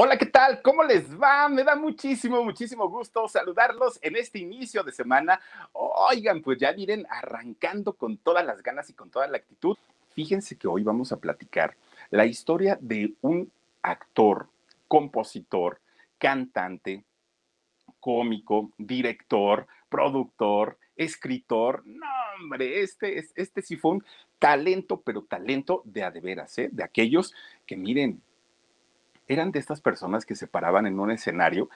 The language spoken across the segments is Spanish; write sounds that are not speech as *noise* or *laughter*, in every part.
Hola, ¿qué tal? ¿Cómo les va? Me da muchísimo, muchísimo gusto saludarlos en este inicio de semana. Oigan, pues ya miren, arrancando con todas las ganas y con toda la actitud. Fíjense que hoy vamos a platicar la historia de un actor, compositor, cantante, cómico, director, productor, escritor. No, hombre, este, este sí fue un talento, pero talento de a de veras, ¿eh? De aquellos que miren, eran de estas personas que se paraban en un escenario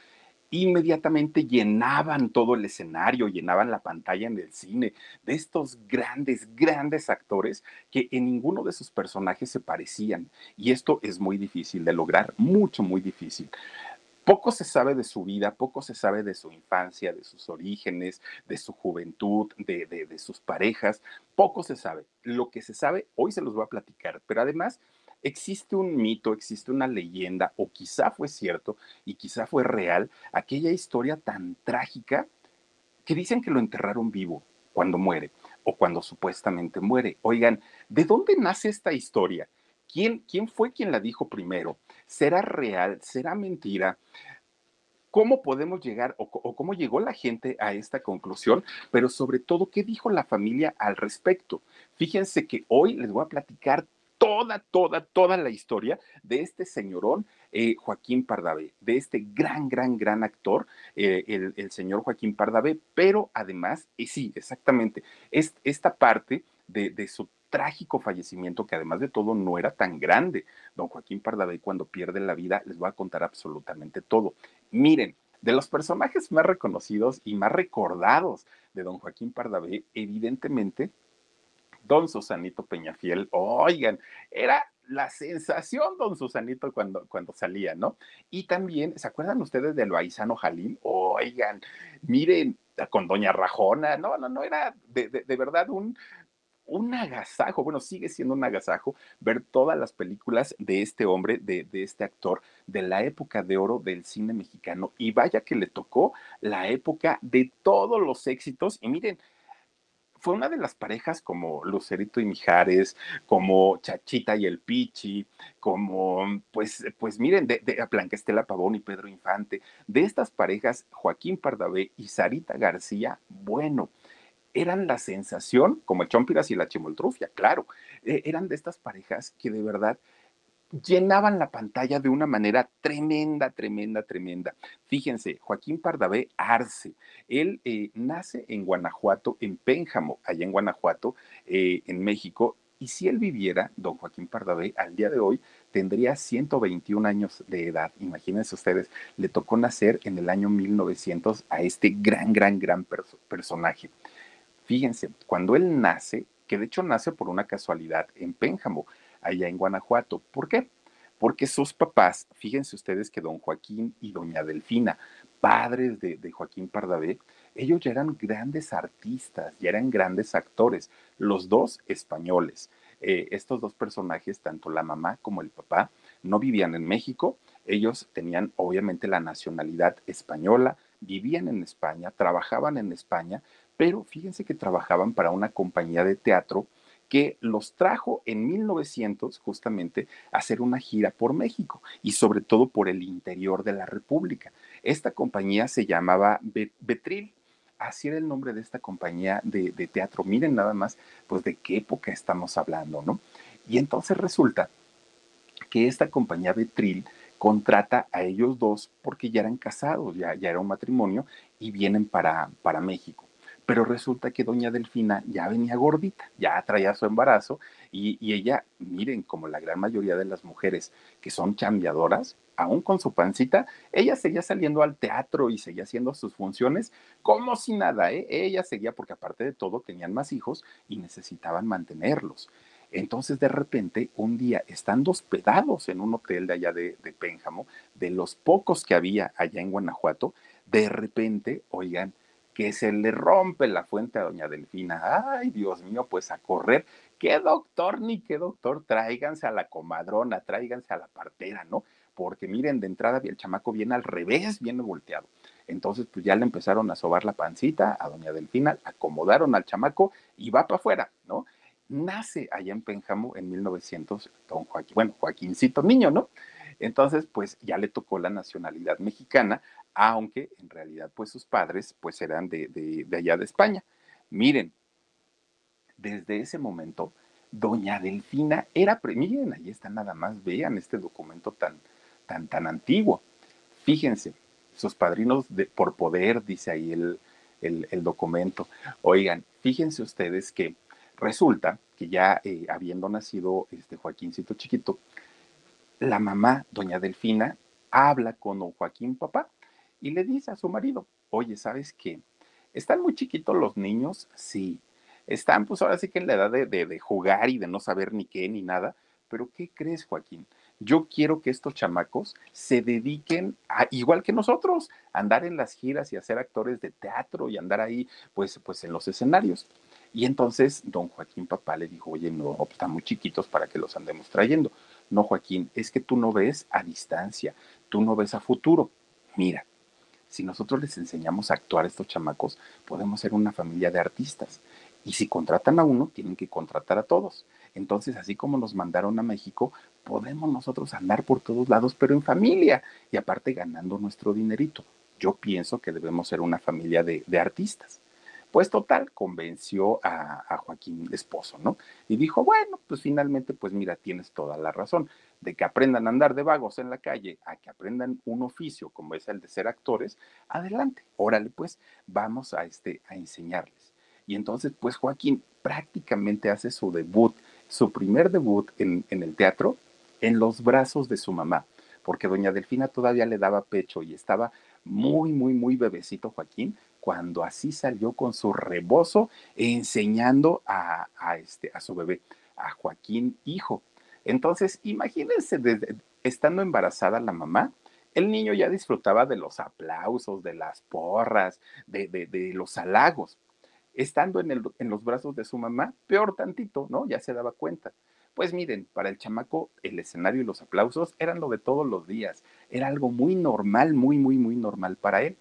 inmediatamente llenaban todo el escenario, llenaban la pantalla en el cine, de estos grandes, grandes actores que en ninguno de sus personajes se parecían. Y esto es muy difícil de lograr, mucho, muy difícil. Poco se sabe de su vida, poco se sabe de su infancia, de sus orígenes, de su juventud, de, de sus parejas, poco se sabe. Lo que se sabe, hoy se los voy a platicar, pero además existe un mito, existe una leyenda, o quizá fue cierto y quizá fue real, aquella historia tan trágica que dicen que lo enterraron vivo cuando muere o cuando supuestamente muere. Oigan, ¿de dónde nace esta historia? ¿Quién, quién fue quien la dijo primero? ¿Será real? ¿Será mentira? ¿Cómo podemos llegar o, o, cómo llegó la gente a esta conclusión? Pero sobre todo, ¿qué dijo la familia al respecto? Fíjense que hoy les voy a platicar toda, toda, toda la historia de este señorón eh, Joaquín Pardavé, de este gran, gran, gran actor, eh, el, señor Joaquín Pardavé, pero además, y sí, exactamente, es esta parte de, su trágico fallecimiento, que además de todo no era tan grande. Don Joaquín Pardavé, cuando pierde la vida, les voy a contar absolutamente todo. Miren, de los personajes más reconocidos y más recordados de don Joaquín Pardavé, evidentemente don Susanito Peñafiel, oigan, era la sensación don Susanito cuando, cuando salía, ¿no? Y también, ¿se acuerdan ustedes de Loaizano Jalín? Oigan, miren, con doña Rajona, no, no, no, era de, de, verdad un, un agasajo, bueno, sigue siendo un agasajo ver todas las películas de este hombre, de, de, este actor, de la época de oro del cine mexicano. Y vaya que le tocó la época de todos los éxitos. Y miren, fue una de las parejas como Lucerito y Mijares, como Chachita y el Pichi, como, pues, pues miren, de, de Blanca Estela Pavón y Pedro Infante, de estas parejas, Joaquín Pardavé y Sarita García, bueno, eran la sensación, como el Chompiras y la Chimoltrufia, claro, eh, eran de estas parejas que de verdad llenaban la pantalla de una manera tremenda, tremenda, tremenda. Fíjense, Joaquín Pardavé Arce, él eh, nace en Guanajuato, en Pénjamo, allá en Guanajuato, eh, en México, y si él viviera, don Joaquín Pardavé, al día de hoy tendría 121 años de edad. Imagínense ustedes, le tocó nacer en el año 1900 a este gran, gran, gran personaje. Fíjense, cuando él nace, que de hecho nace por una casualidad en Pénjamo, allá en Guanajuato. ¿Por qué? Porque sus papás, fíjense ustedes que don Joaquín y doña Delfina, padres de, Joaquín Pardavé, ellos ya eran grandes artistas, ya eran grandes actores, los dos españoles. Eh, estos dos personajes, tanto la mamá como el papá, no vivían en México, ellos tenían obviamente la nacionalidad española, vivían en España, trabajaban en España, pero fíjense que trabajaban para una compañía de teatro que los trajo en 1900 justamente a hacer una gira por México y sobre todo por el interior de la República. Esta compañía se llamaba Betril. Así era el nombre de esta compañía de, teatro. Miren nada más, pues de qué época estamos hablando, ¿no? Y entonces resulta que esta compañía Betril contrata a ellos dos porque ya eran casados, ya, ya era un matrimonio y vienen para, para México. Pero resulta que doña Delfina ya venía gordita, ya traía su embarazo y, ella, miren, como la gran mayoría de las mujeres que son chambeadoras, aún con su pancita, ella seguía saliendo al teatro y seguía haciendo sus funciones como si nada, ¿eh? Ella seguía porque aparte de todo tenían más hijos y necesitaban mantenerlos. Entonces, de repente, un día, estando hospedados en un hotel de allá de, de Pénjamo, de los pocos que había allá en Guanajuato, de repente, oigan, que se le rompe la fuente a doña Delfina. Ay, Dios mío, pues a correr. ¿Qué doctor ni qué doctor? Tráiganse a la comadrona, tráiganse a la partera, ¿no? Porque miren, de entrada el chamaco viene al revés, viene volteado. Entonces, pues ya le empezaron a sobar la pancita a doña Delfina, acomodaron al chamaco y va para afuera, ¿no? Nace allá en Pénjamo en 1900, don Joaquín, bueno, Joaquincito Niño, ¿no? Entonces, pues ya le tocó la nacionalidad mexicana, aunque en realidad pues sus padres pues eran de, de, de allá de España. Miren, desde ese momento, doña Delfina era, miren, ahí está nada más, vean este documento tan, tan, tan antiguo. Fíjense, sus padrinos de, por poder, dice ahí el, el, el, documento. Oigan, fíjense ustedes que resulta que ya eh, habiendo nacido este Joaquincito chiquito, la mamá, doña Delfina, habla con don Joaquín papá y le dice a su marido, oye, ¿sabes qué? ¿Están muy chiquitos los niños? Sí. Están pues ahora sí que en la edad de, de, jugar y de no saber ni qué ni nada. Pero ¿qué crees, Joaquín? Yo quiero que estos chamacos se dediquen, a, igual que nosotros, a andar en las giras y a actores de teatro y andar ahí, pues, pues en los escenarios. Y entonces don Joaquín papá le dijo, oye, no, pues, están muy chiquitos para que los andemos trayendo. No, Joaquín, es que tú no ves a distancia, tú no ves a futuro. Mira, si nosotros les enseñamos a actuar a estos chamacos, podemos ser una familia de artistas. Y si contratan a uno, tienen que contratar a todos. Entonces, así como nos mandaron a México, podemos nosotros andar por todos lados, pero en familia y aparte ganando nuestro dinerito. Yo pienso que debemos ser una familia de, de artistas. Pues total, convenció a, Joaquín esposo, ¿no? Y dijo, bueno, pues finalmente, pues mira, tienes toda la razón, de que aprendan a andar de vagos en la calle, a que aprendan un oficio como es el de ser actores, adelante, órale, pues vamos a, este, a enseñarles. Y entonces, pues Joaquín prácticamente hace su debut, su primer debut en el teatro, en los brazos de su mamá, porque doña Delfina todavía le daba pecho y estaba muy, muy, muy bebecito Joaquín, cuando así salió con su rebozo enseñando a, este, a su bebé, a Joaquín hijo. Entonces, imagínense, estando embarazada la mamá, el niño ya disfrutaba de los aplausos, de las porras, de, los halagos. Estando en los brazos de su mamá, peor tantito, ¿no? Ya se daba cuenta. Pues miren, para el chamaco el escenario y los aplausos eran lo de todos los días. Era algo muy normal, muy, muy, muy normal para él.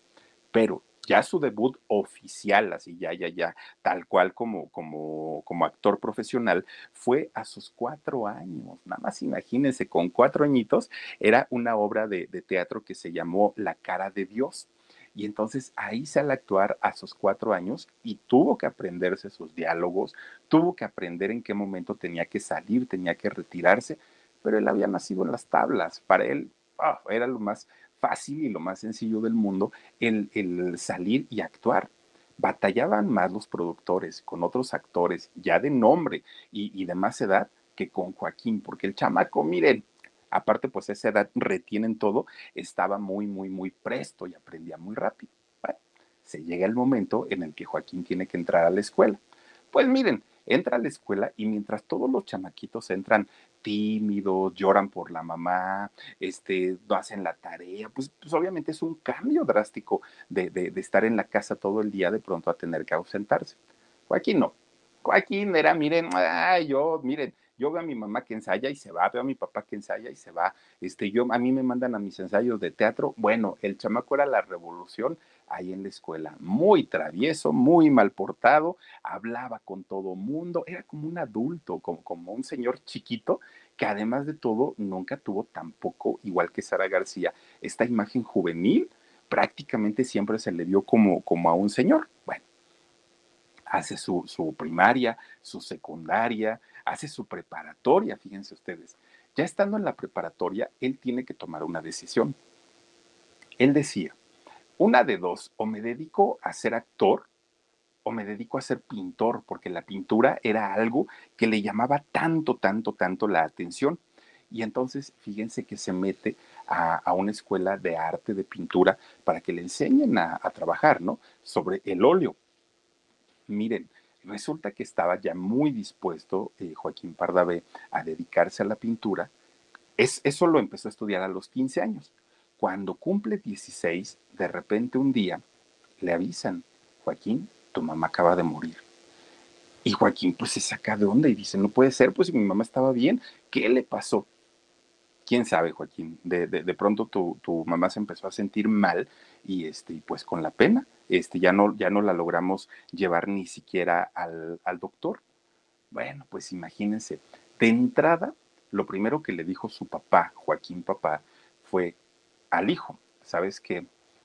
Pero ya su debut oficial, así ya, ya, ya, tal cual como, como, como actor profesional, fue a sus cuatro años. Nada más imagínense, con cuatro añitos era una obra de, de teatro que se llamó La cara de Dios. Y entonces ahí sale a actuar a sus cuatro años y tuvo que aprenderse sus diálogos, tuvo que aprender en qué momento tenía que salir, tenía que retirarse, pero él había nacido en las tablas. Para él era lo más fácil y lo más sencillo del mundo el, el salir y actuar. Batallaban más los productores con otros actores ya de nombre y, y de más edad que con Joaquín, porque el chamaco, miren, aparte pues esa edad retienen todo, estaba muy, muy, muy presto y aprendía muy rápido. Bueno, se llega el momento en el que Joaquín tiene que entrar a la escuela. Pues miren, entra a la escuela y mientras todos los chamaquitos entran tímidos, lloran por la mamá, este, no hacen la tarea, pues, pues obviamente es un cambio drástico de, de, de, estar en la casa todo el día de pronto a tener que ausentarse. Joaquín no. Joaquín era, miren, ay, yo, miren, yo veo a mi mamá que ensaya y se va, veo a mi papá que ensaya y se va. Este, yo, a mí me mandan a mis ensayos de teatro. Bueno, el chamaco era la revolución ahí en la escuela. Muy travieso, muy mal portado, hablaba con todo mundo, era como un adulto, como, como un señor chiquito que además de todo nunca tuvo tampoco, igual que Sara García, esta imagen juvenil, prácticamente siempre se le vio como, como a un señor. Bueno, hace su, su primaria, su secundaria, hace su preparatoria, fíjense ustedes. Ya estando en la preparatoria, él tiene que tomar una decisión. Él decía, una de dos, o me dedico a ser actor o me dedico a ser pintor, porque la pintura era algo que le llamaba tanto, tanto, tanto la atención. Y entonces, fíjense que se mete a, una escuela de arte, de pintura, para que le enseñen a, trabajar, ¿no? Sobre el óleo. Miren, resulta que estaba ya muy dispuesto eh, Joaquín Pardavé a dedicarse a la pintura. Es, eso lo empezó a estudiar a los 15 años. Cuando cumple 16, de repente un día le avisan, Joaquín, tu mamá acaba de morir. Y Joaquín pues se saca de onda y dice, no puede ser, pues si mi mamá estaba bien, ¿qué le pasó? quién sabe, Joaquín, de, de, pronto tu, tu, mamá se empezó a sentir mal y este, pues con la pena, este, ya no, ya no la logramos llevar ni siquiera al, al doctor. Bueno, pues imagínense, de entrada, lo primero que le dijo su papá, Joaquín papá, fue al hijo, ¿sabes qué?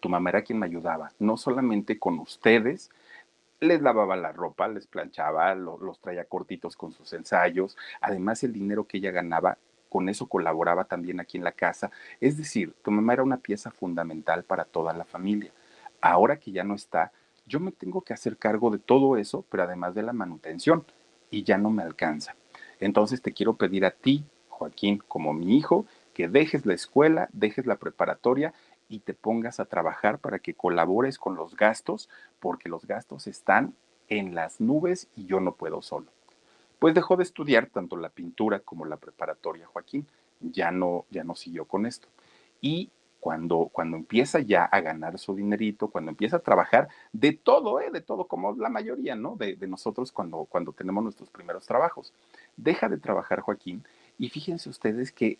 tu mamá era quien me ayudaba, no solamente con ustedes, les lavaba la ropa, les planchaba, los traía cortitos con sus ensayos, además el dinero que ella ganaba, con eso colaboraba también aquí en la casa, es decir, tu mamá era una pieza fundamental para toda la familia. Ahora que ya no está, yo me tengo que hacer cargo de todo eso, pero además de la manutención, y ya no me alcanza. Entonces te quiero pedir a ti, Joaquín, como mi hijo, que dejes la escuela, dejes la preparatoria y te pongas a trabajar para que colabores con los gastos, porque los gastos están en las nubes y yo no puedo solo. Pues dejó de estudiar tanto la pintura como la preparatoria, Joaquín. Ya no, ya no siguió con esto. Y cuando, cuando empieza ya a ganar su dinerito, cuando empieza a trabajar de todo, ¿eh? de todo, como la mayoría, ¿no? De, nosotros cuando, cuando tenemos nuestros primeros trabajos. Deja de trabajar Joaquín y fíjense ustedes que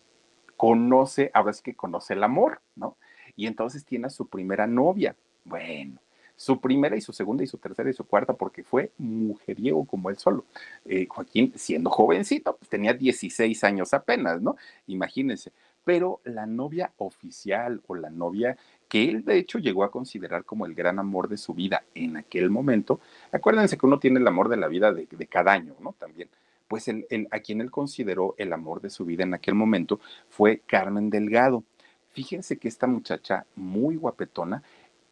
conoce, ahora sí que conoce el amor, ¿no? Y entonces tiene a su primera novia. Bueno, su primera y su segunda y su tercera y su cuarta, porque fue mujeriego como él solo. Eh, Joaquín, siendo jovencito, pues tenía 16 años apenas, ¿no? Imagínense. Pero la novia oficial o la novia que él de hecho llegó a considerar como el gran amor de su vida en aquel momento, acuérdense que uno tiene el amor de la vida de, cada año, ¿no? También. Pues el, a quien él consideró el amor de su vida en aquel momento fue Carmen Delgado fíjense que esta muchacha muy guapetona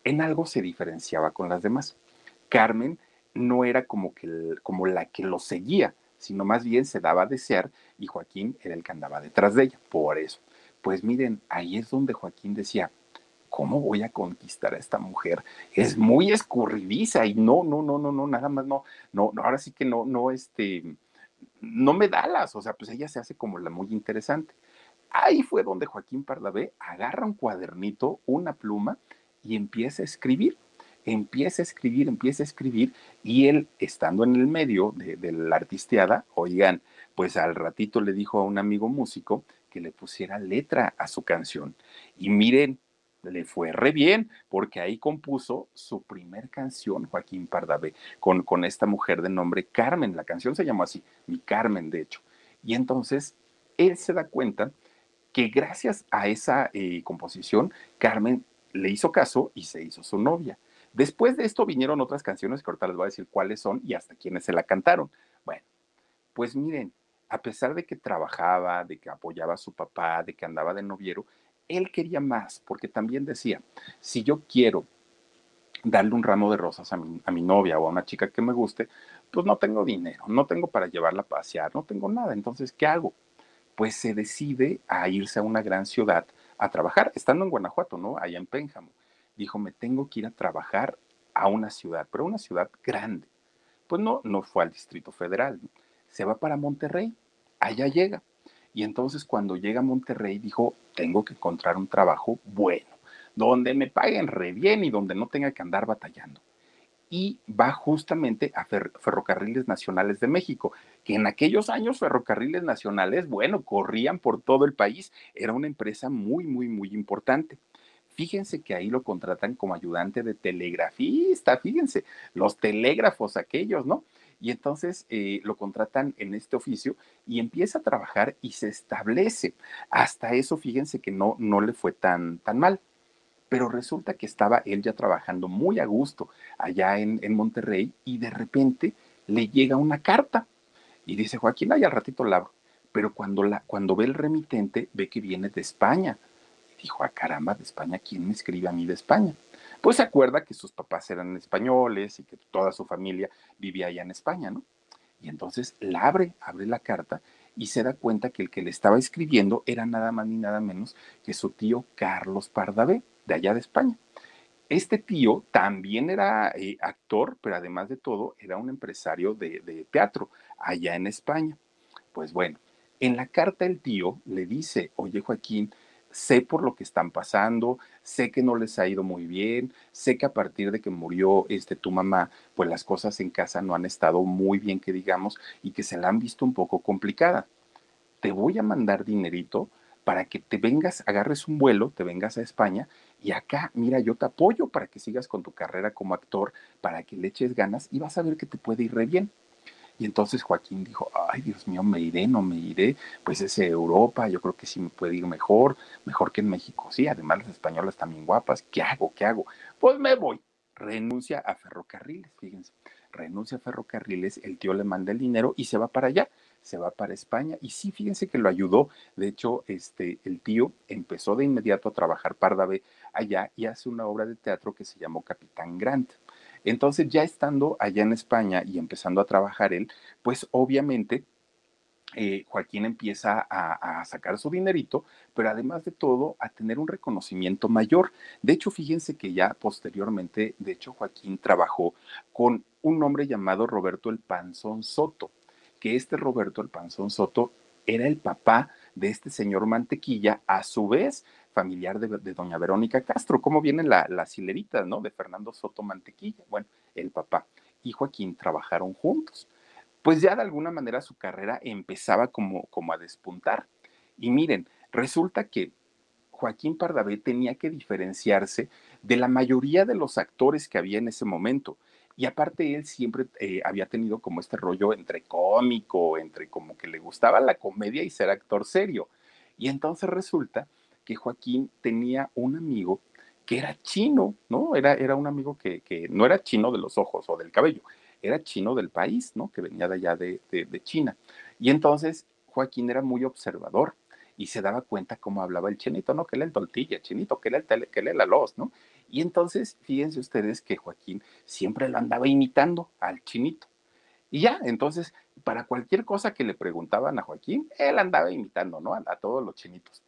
en algo se diferenciaba con las demás. Carmen no era como, que, como la que lo seguía, sino más bien se daba a desear y Joaquín era el que andaba detrás de ella. Por eso, pues miren, ahí es donde Joaquín decía, ¿cómo voy a conquistar a esta mujer? Es muy escurridiza y no, no, no, no, no, nada más no, no, ahora sí que no, no, este, no me da las, o sea, pues ella se hace como la muy interesante. Ahí fue donde Joaquín Pardavé agarra un cuadernito, una pluma y empieza a escribir. Empieza a escribir, empieza a escribir y él, estando en el medio de, la artisteada, oigan, pues al ratito le dijo a un amigo músico que le pusiera letra a su canción. Y miren, le fue re bien, porque ahí compuso su primer canción, Joaquín Pardavé, con, con esta mujer de nombre Carmen. La canción se llamó así, mi Carmen, de hecho. Y entonces él se da cuenta que gracias a esa eh, composición, Carmen le hizo caso y se hizo su novia. Después de esto vinieron otras canciones que ahorita les voy a decir cuáles son y hasta quiénes se la cantaron. Bueno, pues miren, a pesar de que trabajaba, de que apoyaba a su papá, de que andaba de noviero, él quería más, porque también decía, si yo quiero darle un ramo de rosas a mi, a mi novia o a una chica que me guste, pues no tengo dinero, no tengo para llevarla a pasear, no tengo nada, entonces, ¿qué hago? Pues se decide a irse a una gran ciudad a trabajar, estando en Guanajuato, ¿no? Allá en Pénjamo. Dijo, me tengo que ir a trabajar a una ciudad, pero una ciudad grande. Pues no, no fue al Distrito Federal, se va para Monterrey, allá llega. Y entonces cuando llega a Monterrey dijo, tengo que encontrar un trabajo bueno, donde me paguen re bien y donde no tenga que andar batallando. Y va justamente a Ferrocarriles Nacionales de México, que en aquellos años Ferrocarriles Nacionales, bueno, corrían por todo el país, era una empresa muy, muy, muy importante. Fíjense que ahí lo contratan como ayudante de telegrafista, fíjense, los telégrafos aquellos, ¿no? Y entonces eh, lo contratan en este oficio y empieza a trabajar y se establece. Hasta eso, fíjense que no, no le fue tan, tan mal pero resulta que estaba él ya trabajando muy a gusto allá en, Monterrey y de repente le llega una carta y dice, Joaquín, ahí al ratito la abro. Pero cuando, la, cuando ve el remitente, ve que viene de España. Dijo, ah, caramba, de España, ¿quién me escribe a mí de España? Pues se acuerda que sus papás eran españoles y que toda su familia vivía allá en España, ¿no? Y entonces la abre, abre la carta y se da cuenta que el que le estaba escribiendo era nada más ni nada menos que su tío Carlos Pardavé de allá de España. Este tío también era eh, actor, pero además de todo era un empresario de, teatro allá en España. Pues bueno, en la carta el tío le dice, oye Joaquín, sé por lo que están pasando, sé que no les ha ido muy bien, sé que a partir de que murió este tu mamá, pues las cosas en casa no han estado muy bien que digamos y que se la han visto un poco complicada. Te voy a mandar dinerito para que te vengas, agarres un vuelo, te vengas a España y acá, mira, yo te apoyo para que sigas con tu carrera como actor, para que le eches ganas y vas a ver que te puede ir re bien. Y entonces Joaquín dijo, ay Dios mío, me iré, no me iré, pues es Europa, yo creo que sí me puede ir mejor, mejor que en México. Sí, además las españolas también guapas, ¿qué hago? ¿Qué hago? Pues me voy. Renuncia a ferrocarriles, fíjense, renuncia a ferrocarriles, el tío le manda el dinero y se va para allá se va para España y sí, fíjense que lo ayudó. De hecho, este, el tío empezó de inmediato a trabajar Pardavé allá y hace una obra de teatro que se llamó Capitán Grant. Entonces, ya estando allá en España y empezando a trabajar él, pues obviamente eh, Joaquín empieza a, a, sacar su dinerito, pero además de todo, a tener un reconocimiento mayor. De hecho, fíjense que ya posteriormente, de hecho, Joaquín trabajó con un hombre llamado Roberto el Panzón Soto que este Roberto el Panzón Soto era el papá de este señor Mantequilla, a su vez familiar de, doña Verónica Castro. ¿Cómo vienen la, hileritas, no? De Fernando Soto Mantequilla. Bueno, el papá y Joaquín trabajaron juntos. Pues ya de alguna manera su carrera empezaba como, como a despuntar. Y miren, resulta que Joaquín Pardavé tenía que diferenciarse de la mayoría de los actores que había en ese momento. Y aparte él siempre eh, había tenido como este rollo entre cómico, entre como que le gustaba la comedia y ser actor serio. Y entonces resulta que Joaquín tenía un amigo que era chino, ¿no? Era, era un amigo que, que, no era chino de los ojos o del cabello, era chino del país, ¿no? Que venía de allá de, de China. Y entonces Joaquín era muy observador y se daba cuenta cómo hablaba el chinito, ¿no? Que era el tortilla, chinito, que era el tele, que era la los, ¿no? Y entonces, fíjense ustedes que Joaquín siempre lo andaba imitando al chinito. Y ya, entonces, para cualquier cosa que le preguntaban a Joaquín, él andaba imitando, ¿no? A, todos los chinitos.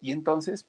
Y entonces,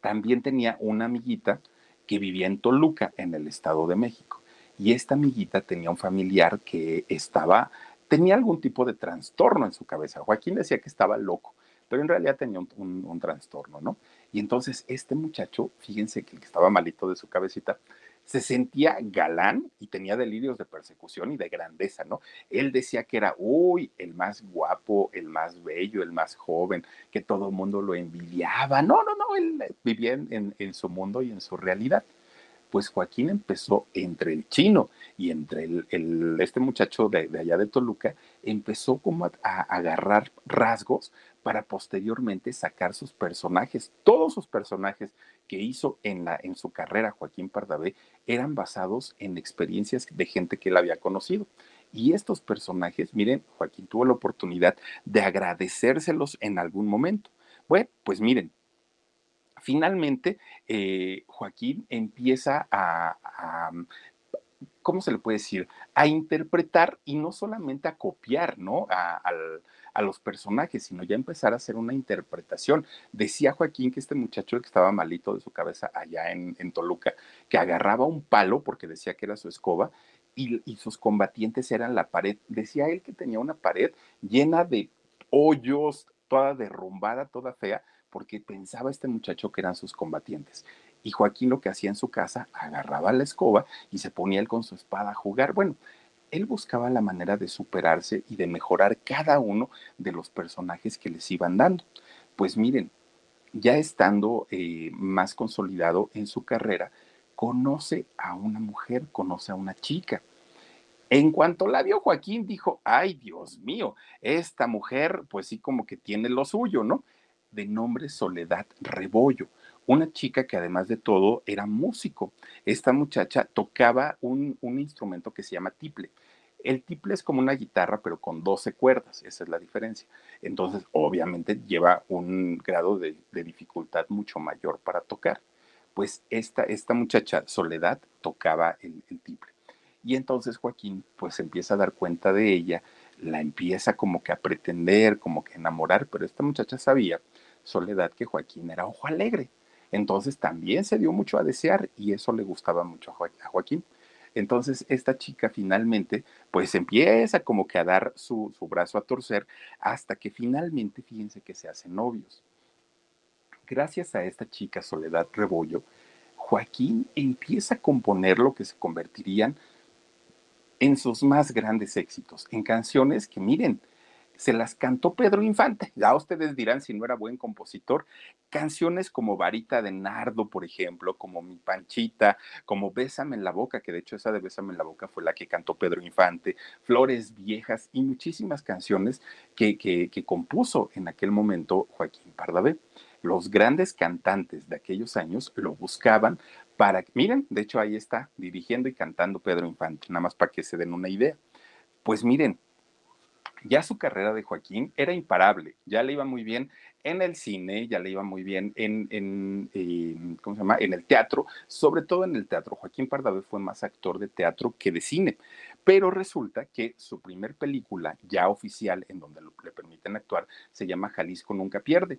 también tenía una amiguita que vivía en Toluca, en el Estado de México. Y esta amiguita tenía un familiar que estaba, tenía algún tipo de trastorno en su cabeza. Joaquín decía que estaba loco pero en realidad tenía un, trastorno, ¿no? Y entonces este muchacho, fíjense que estaba malito de su cabecita, se sentía galán y tenía delirios de persecución y de grandeza, ¿no? Él decía que era, uy, el más guapo, el más bello, el más joven, que todo el mundo lo envidiaba. No, no, no, él vivía en, en su mundo y en su realidad pues Joaquín empezó entre el chino y entre el, este muchacho de, allá de Toluca, empezó como a, agarrar rasgos para posteriormente sacar sus personajes. Todos sus personajes que hizo en, la, en su carrera Joaquín Pardavé eran basados en experiencias de gente que él había conocido. Y estos personajes, miren, Joaquín tuvo la oportunidad de agradecérselos en algún momento. Bueno, pues miren, finalmente eh, Joaquín empieza a, ¿cómo se le puede decir? A interpretar y no solamente a copiar, ¿no? A, los personajes, sino ya empezar a hacer una interpretación. Decía Joaquín que este muchacho que estaba malito de su cabeza allá en, Toluca, que agarraba un palo porque decía que era su escoba y, y, sus combatientes eran la pared. Decía él que tenía una pared llena de hoyos, toda derrumbada, toda fea, porque pensaba este muchacho que eran sus combatientes. Y Joaquín lo que hacía en su casa, agarraba la escoba y se ponía él con su espada a jugar. Bueno, él buscaba la manera de superarse y de mejorar cada uno de los personajes que les iban dando. Pues miren, ya estando eh, más consolidado en su carrera, conoce a una mujer, conoce a una chica. En cuanto la vio Joaquín, dijo, ay Dios mío, esta mujer, pues sí como que tiene lo suyo, ¿no? De nombre Soledad Rebollo, una chica que además de todo era músico. Esta muchacha tocaba un, instrumento que se llama tiple. El tiple es como una guitarra, pero con 12 cuerdas, esa es la diferencia. Entonces, obviamente, lleva un grado de, dificultad mucho mayor para tocar. Pues esta, esta muchacha, Soledad, tocaba el, el tiple. Y entonces Joaquín pues empieza a dar cuenta de ella, la empieza como que a pretender, como que a enamorar, pero esta muchacha sabía, Soledad, que Joaquín era ojo alegre. Entonces también se dio mucho a desear y eso le gustaba mucho a Joaquín. Entonces esta chica finalmente pues empieza como que a dar su, su brazo a torcer hasta que finalmente fíjense que se hacen novios. Gracias a esta chica Soledad Rebollo, Joaquín empieza a componer lo que se convertirían en sus más grandes éxitos, en canciones que miren, se las cantó Pedro Infante. Ya ustedes dirán si no era buen compositor. Canciones como Varita de Nardo, por ejemplo, como Mi Panchita, como Bésame en la Boca, que de hecho esa de Bésame en la Boca fue la que cantó Pedro Infante, Flores Viejas y muchísimas canciones que, que, compuso en aquel momento Joaquín Pardavé. Los grandes cantantes de aquellos años lo buscaban para, miren, de hecho ahí está, dirigiendo y cantando Pedro Infante, nada más para que se den una idea. Pues miren, ya su carrera de Joaquín era imparable, ya le iba muy bien en el cine, ya le iba muy bien en, eh, ¿cómo se llama? En el teatro, sobre todo en el teatro. Joaquín Pardavé fue más actor de teatro que de cine, pero resulta que su primer película ya oficial en donde le permiten actuar se llama Jalisco Nunca Pierde.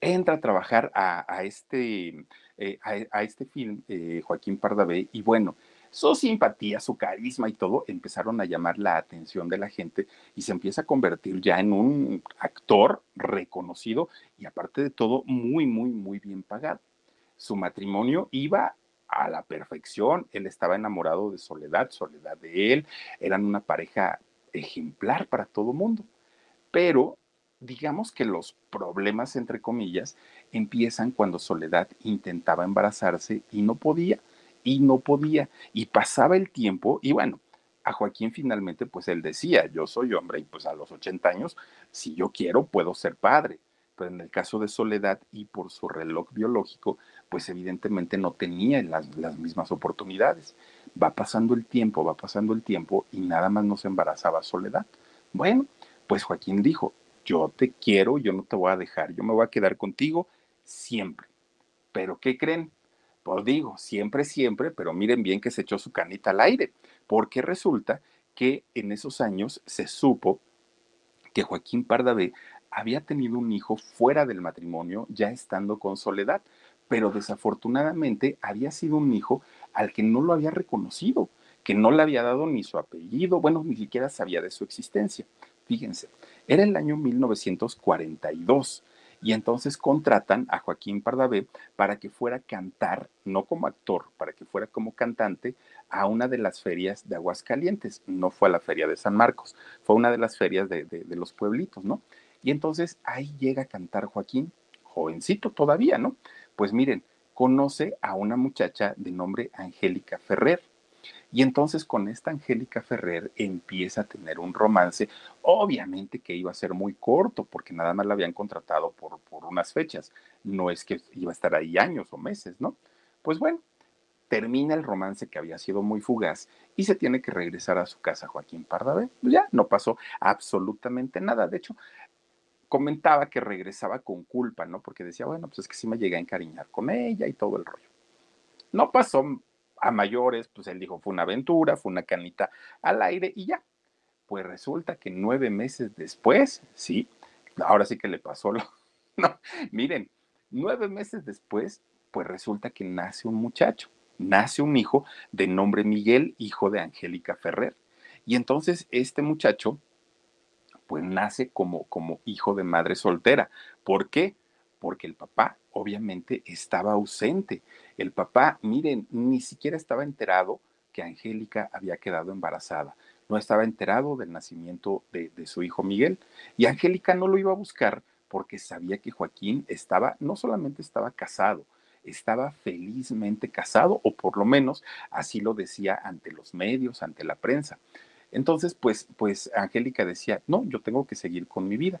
entra a trabajar a, este, eh, a, este film, eh, Joaquín Pardavé, y bueno, su simpatía, su carisma y todo empezaron a llamar la atención de la gente y se empieza a convertir ya en un actor reconocido y aparte de todo muy, muy, muy bien pagado. Su matrimonio iba a la perfección, él estaba enamorado de Soledad, Soledad de él, eran una pareja ejemplar para todo mundo, pero digamos que los problemas, entre comillas, empiezan cuando Soledad intentaba embarazarse y no podía, y no podía, y pasaba el tiempo, y bueno, a Joaquín finalmente, pues él decía, yo soy hombre y pues a los 80 años, si yo quiero, puedo ser padre. Pero en el caso de Soledad y por su reloj biológico, pues evidentemente no tenía las, las mismas oportunidades. Va pasando el tiempo, va pasando el tiempo y nada más no se embarazaba Soledad. Bueno, pues Joaquín dijo, yo te quiero, yo no te voy a dejar, yo me voy a quedar contigo siempre. Pero ¿qué creen? Pues digo, siempre, siempre, pero miren bien que se echó su canita al aire, porque resulta que en esos años se supo que Joaquín Pardavé había tenido un hijo fuera del matrimonio, ya estando con Soledad, pero desafortunadamente había sido un hijo al que no lo había reconocido, que no le había dado ni su apellido, bueno, ni siquiera sabía de su existencia. Fíjense, era el año 1942 y entonces contratan a Joaquín Pardavé para que fuera a cantar, no como actor, para que fuera como cantante a una de las ferias de Aguascalientes. No fue a la feria de San Marcos, fue una de las ferias de, de los pueblitos, ¿no? Y entonces ahí llega a cantar Joaquín, jovencito todavía, ¿no? Pues miren, conoce a una muchacha de nombre Angélica Ferrer. Y entonces con esta Angélica Ferrer empieza a tener un romance, obviamente que iba a ser muy corto, porque nada más la habían contratado por, por unas fechas, no es que iba a estar ahí años o meses, ¿no? Pues bueno, termina el romance que había sido muy fugaz y se tiene que regresar a su casa Joaquín Pardavé. Pues ya no pasó absolutamente nada. De hecho, comentaba que regresaba con culpa, ¿no? Porque decía, bueno, pues es que sí me llegué a encariñar con ella y todo el rollo. No pasó a mayores, pues él dijo, fue una aventura, fue una canita al aire y ya. Pues resulta que nueve meses después, sí, ahora sí que le pasó lo... *laughs* No, miren, nueve meses después, pues resulta que nace un muchacho, nace un hijo de nombre Miguel, hijo de Angélica Ferrer. Y entonces este muchacho pues nace como, como hijo de madre soltera. ¿Por qué? Porque el papá obviamente estaba ausente. El papá, miren, ni siquiera estaba enterado que Angélica había quedado embarazada. No estaba enterado del nacimiento de, su hijo Miguel. Y Angélica no lo iba a buscar porque sabía que Joaquín estaba, no solamente estaba casado, estaba felizmente casado, o por lo menos así lo decía ante los medios, ante la prensa. Entonces, pues, pues Angélica decía, no, yo tengo que seguir con mi vida.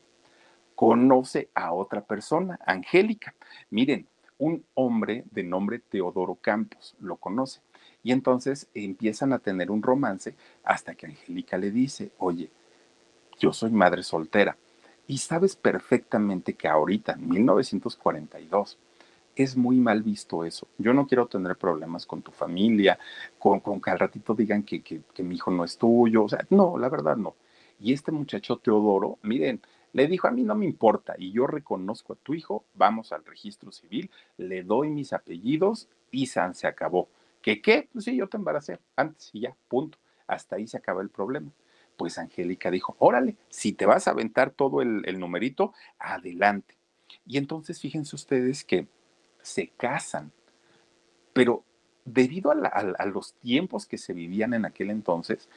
Conoce a otra persona, Angélica. Miren, un hombre de nombre Teodoro Campos lo conoce. Y entonces empiezan a tener un romance hasta que Angélica le dice, oye, yo soy madre soltera. Y sabes perfectamente que ahorita, en 1942, es muy mal visto eso. Yo no quiero tener problemas con tu familia, con, que al ratito digan que, que, que, mi hijo no es tuyo. O sea, no, la verdad no. Y este muchacho Teodoro, miren, le dijo, a mí no me importa y yo reconozco a tu hijo, vamos al registro civil, le doy mis apellidos y San se acabó. ¿Qué qué? Pues sí, yo te embaracé antes y ya, punto. Hasta ahí se acaba el problema. Pues Angélica dijo, órale, si te vas a aventar todo el, numerito, adelante. Y entonces fíjense ustedes que se casan. Pero debido a, la, a, los tiempos que se vivían en aquel entonces,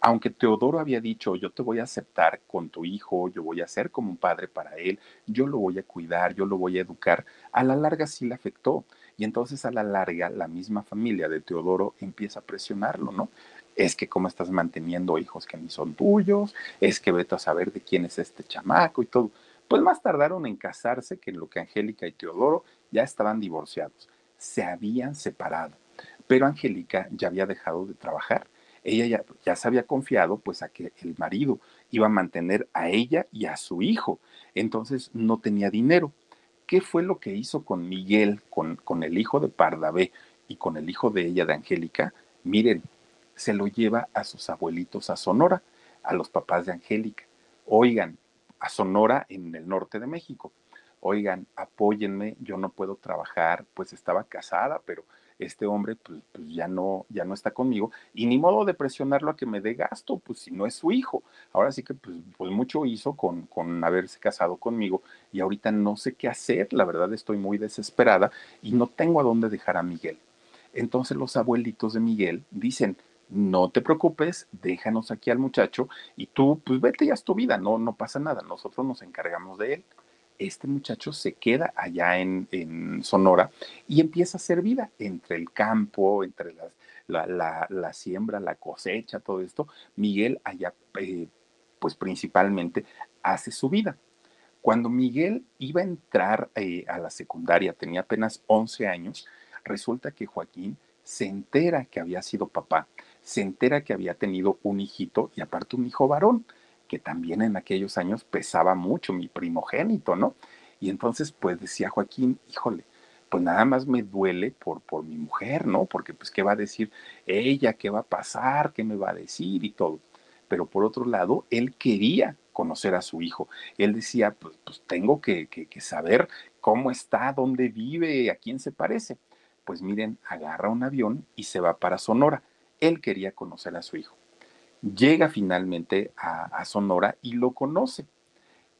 aunque Teodoro había dicho, yo te voy a aceptar con tu hijo, yo voy a ser como un padre para él, yo lo voy a cuidar, yo lo voy a educar, a la larga sí le afectó. Y entonces a la larga la misma familia de Teodoro empieza a presionarlo, ¿no? Es que cómo estás manteniendo hijos que ni son tuyos, es que vete a saber de quién es este chamaco y todo. Pues más tardaron en casarse que en lo que Angélica y Teodoro ya estaban divorciados, se habían separado, pero Angélica ya había dejado de trabajar. Ella ya, ya, se había confiado pues a que el marido iba a mantener a ella y a su hijo. Entonces no tenía dinero. ¿Qué fue lo que hizo con Miguel, con, con el hijo de Pardavé y con el hijo de ella, de Angélica? Miren, se lo lleva a sus abuelitos a Sonora, a los papás de Angélica. Oigan, a Sonora en el norte de México. Oigan, apóyenme, yo no puedo trabajar, pues estaba casada, pero este hombre pues, pues, ya no ya no está conmigo y ni modo de presionarlo a que me dé gasto, pues si no es su hijo. Ahora sí que pues, pues mucho hizo con, con haberse casado conmigo y ahorita no sé qué hacer, la verdad estoy muy desesperada y no tengo a dónde dejar a Miguel. Entonces los abuelitos de Miguel dicen, no te preocupes, déjanos aquí al muchacho y tú, pues vete ya es tu vida, no, no pasa nada, nosotros nos encargamos de él. Este muchacho se queda allá en, Sonora y empieza a hacer vida entre el campo, entre las, la, la, la, siembra, la cosecha, todo esto. Miguel allá, eh, pues principalmente, hace su vida. Cuando Miguel iba a entrar eh, a la secundaria, tenía apenas 11 años, resulta que Joaquín se entera que había sido papá se entera que había tenido un hijito y aparte un hijo varón, que también en aquellos años pesaba mucho, mi primogénito, ¿no? Y entonces, pues decía Joaquín, híjole, pues nada más me duele por, por mi mujer, ¿no? Porque pues, ¿qué va a decir ella? ¿Qué va a pasar? ¿Qué me va a decir? Y todo. Pero por otro lado, él quería conocer a su hijo. Él decía, pues, pues tengo que, que, que saber cómo está, dónde vive, a quién se parece. Pues miren, agarra un avión y se va para Sonora él quería conocer a su hijo. Llega finalmente a, Sonora y lo conoce,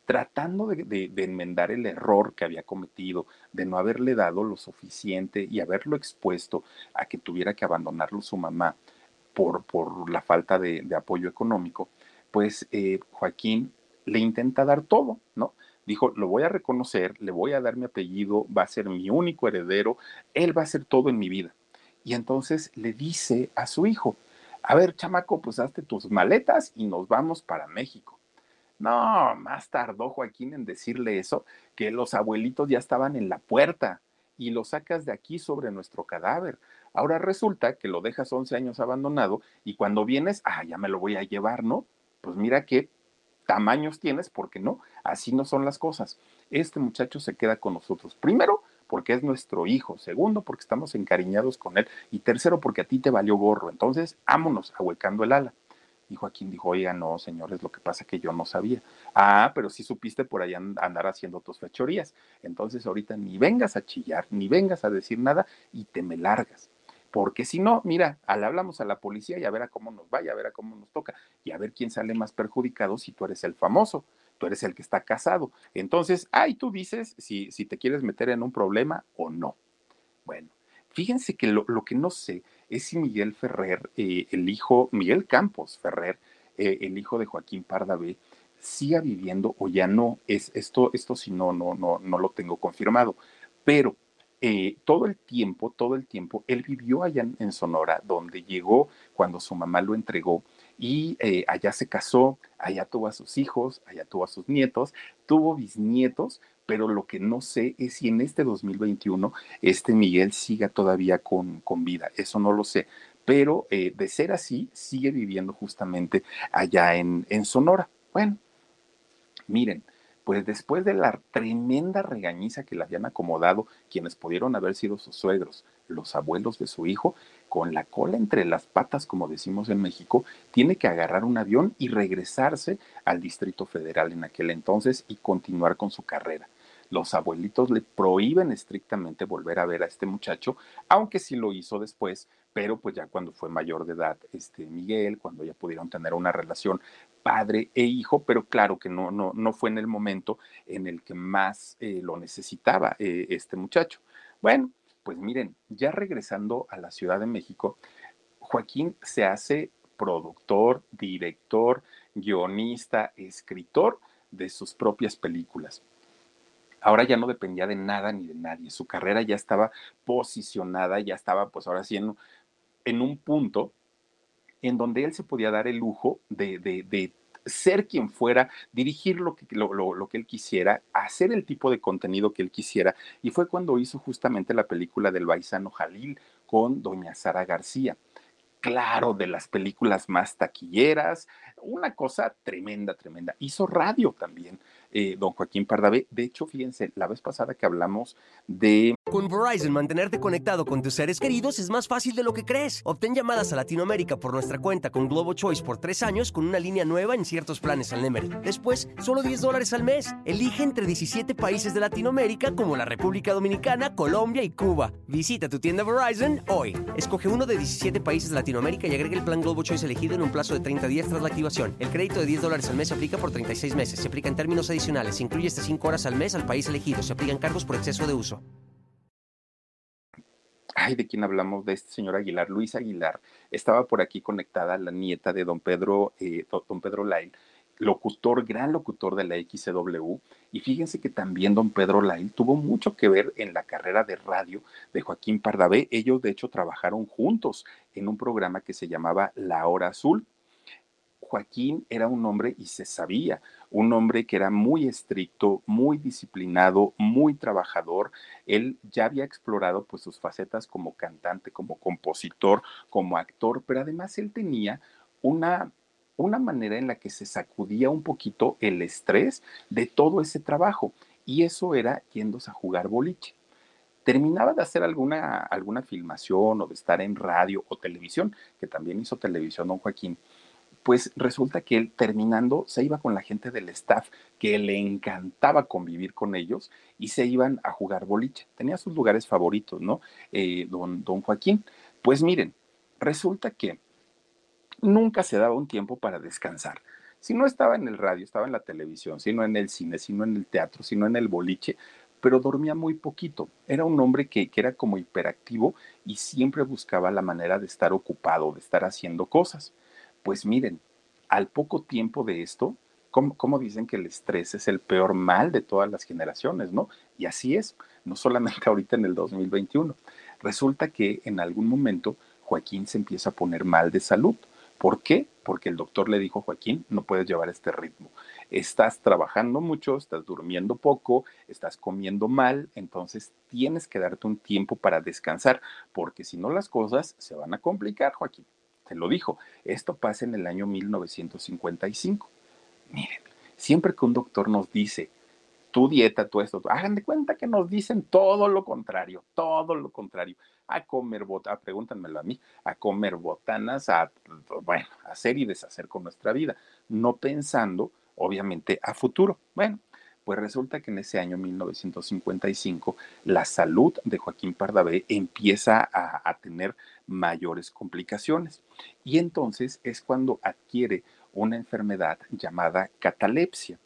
tratando de, enmendar el error que había cometido, de no haberle dado lo suficiente y haberlo expuesto a que tuviera que abandonarlo su mamá por, por la falta de, apoyo económico, pues eh, Joaquín le intenta dar todo, ¿no? Dijo, lo voy a reconocer, le voy a dar mi apellido, va a ser mi único heredero, él va a hacer todo en mi vida y entonces le dice a su hijo, a ver, chamaco, pues hazte tus maletas y nos vamos para México. No, más tardó Joaquín en decirle eso, que los abuelitos ya estaban en la puerta y lo sacas de aquí sobre nuestro cadáver. Ahora resulta que lo dejas 11 años abandonado y cuando vienes, ah, ya me lo voy a llevar, ¿no? Pues mira que tamaños tienes, porque no, así no son las cosas. Este muchacho se queda con nosotros. Primero, porque es nuestro hijo. Segundo, porque estamos encariñados con él. Y tercero, porque a ti te valió gorro. Entonces, ámonos, ahuecando el ala. Y Joaquín dijo, oiga, no, señores, lo que pasa es que yo no sabía. Ah, pero sí supiste por ahí andar haciendo tus fechorías. Entonces ahorita ni vengas a chillar, ni vengas a decir nada y te me largas. Porque si no, mira, le hablamos a la policía y a ver a cómo nos vaya, a ver a cómo nos toca y a ver quién sale más perjudicado si tú eres el famoso, tú eres el que está casado. Entonces, ahí tú dices si, si te quieres meter en un problema o no. Bueno, fíjense que lo, lo que no sé es si Miguel Ferrer, eh, el hijo, Miguel Campos Ferrer, eh, el hijo de Joaquín Pardavé, siga viviendo o ya no. Es, esto, esto sí no, no, no, no lo tengo confirmado. Pero eh, todo el tiempo, todo el tiempo, él vivió allá en, Sonora, donde llegó cuando su mamá lo entregó y allá se casó, allá tuvo a sus hijos, allá tuvo a sus nietos, tuvo bisnietos, pero lo que no sé es si en este 2021 este Miguel siga todavía con, con vida, eso no lo sé, pero eh, de ser así, sigue viviendo justamente allá en, en Sonora. Bueno, miren, pues después de la tremenda regañiza que le habían acomodado quienes pudieron haber sido sus suegros, los abuelos de su hijo, con la cola entre las patas, como decimos en México, tiene que agarrar un avión y regresarse al Distrito Federal en aquel entonces y continuar con su carrera los abuelitos le prohíben estrictamente volver a ver a este muchacho, aunque sí lo hizo después, pero pues ya cuando fue mayor de edad, este Miguel, cuando ya pudieron tener una relación padre e hijo, pero claro que no, no, no fue en el momento en el que más eh, lo necesitaba eh, este muchacho. Bueno, pues miren, ya regresando a la Ciudad de México, Joaquín se hace productor, director, guionista, escritor de sus propias películas ahora ya no dependía de nada ni de nadie. Su carrera ya estaba posicionada, ya estaba pues ahora sí en, un punto en donde él se podía dar el lujo de, ser quien fuera, dirigir lo que, lo, lo, que él quisiera, hacer el tipo de contenido que él quisiera. Y fue cuando hizo justamente la película del Baisano Jalil con doña Sara García. Claro, de las películas más taquilleras, una cosa tremenda, tremenda. Hizo radio también. Eh, don Joaquín Pardavé. De hecho, fíjense, la vez pasada que hablamos de... Con Verizon, mantenerte conectado con tus seres queridos es más fácil de lo que crees. Obtén llamadas a Latinoamérica por nuestra cuenta con Globo Choice por tres años con una línea nueva en ciertos planes al Nemery. Después, solo 10 dólares al mes. Elige entre 17 países de Latinoamérica como la República Dominicana, Colombia y Cuba. Visita tu tienda Verizon hoy. Escoge uno de 17 países de Latinoamérica y agrega el plan Globo Choice elegido en un plazo de 30 días tras la activación. El crédito de 10 dólares al mes se aplica por 36 meses. Se aplica en términos adicionales adicionales. Incluye hasta 5 horas al mes al país elegido. Se aplican cargos por exceso de uso. Ay, ¿de quién hablamos? De este señor Aguilar, Luis Aguilar. Estaba por aquí conectada la nieta de don Pedro, eh, don Pedro Lail, locutor, gran locutor de la XCW. Y fíjense que también don Pedro Lail tuvo mucho que ver en la carrera de radio de Joaquín Pardavé. Ellos, de hecho, trabajaron juntos en un programa que se llamaba La Hora Azul. Joaquín era un hombre, y se sabía, un hombre que era muy estricto, muy disciplinado, muy trabajador. Él ya había explorado pues sus facetas como cantante, como compositor, como actor, pero además él tenía una una manera en la que se sacudía un poquito el estrés de todo ese trabajo y eso era yéndose a jugar boliche. Terminaba de hacer alguna, alguna filmación o de estar en radio o televisión, que también hizo televisión don Joaquín, pues resulta que él terminando se iba con la gente del staff que le encantaba convivir con ellos y se iban a jugar boliche. Tenía sus lugares favoritos, ¿no? Eh, don, don Joaquín. Pues miren, resulta que nunca se daba un tiempo para descansar. Si no estaba en el radio, estaba en la televisión, si no en el cine, si no en el teatro, si no en el boliche, pero dormía muy poquito. Era un hombre que, que, era como hiperactivo y siempre buscaba la manera de estar ocupado, de estar haciendo cosas. Pues miren, al poco tiempo de esto, ¿cómo, dicen que el estrés es el peor mal de todas las generaciones, no? Y así es, no solamente *laughs* ahorita en el 2021. Resulta que en algún momento Joaquín se empieza a poner mal de salud. ¿Por qué? Porque el doctor le dijo, Joaquín, no puedes llevar este ritmo. Estás trabajando mucho, estás durmiendo poco, estás comiendo mal, entonces tienes que darte un tiempo para descansar, porque si no las cosas se van a complicar, Joaquín lo dijo. Esto pasa en el año 1955. Miren, Siempre que un doctor nos dice, tu dieta, tu esto, hagan de cuenta que nos dicen todo lo contrario, todo lo contrario. A comer botanas, pregúntanmelo a mí, a comer botanas, a, bueno, hacer y deshacer con nuestra vida, no pensando, obviamente, a futuro. Bueno, pues resulta que en ese año 1955 la salud de Joaquín Pardavé empieza a, tener mayores complicaciones y entonces es cuando adquiere una enfermedad llamada catalepsia.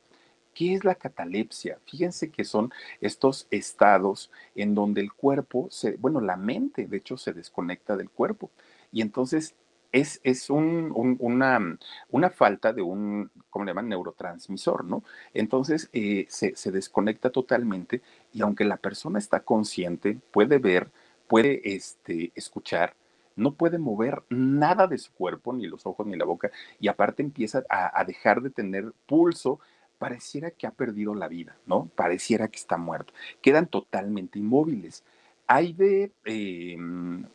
¿Qué es la catalepsia? Fíjense que son estos estados en donde el cuerpo, se, bueno, la mente de hecho se desconecta del cuerpo y entonces es, es un, un, una, una, falta de un, ¿cómo le llaman? Neurotransmisor, ¿no? Entonces eh, se, se, desconecta totalmente y aunque la persona está consciente, puede ver, puede este, escuchar, no puede mover nada de su cuerpo, ni los ojos ni la boca, y aparte empieza a dejar de tener pulso, pareciera que ha perdido la vida, ¿no? Pareciera que está muerto. Quedan totalmente inmóviles. Hay de, eh,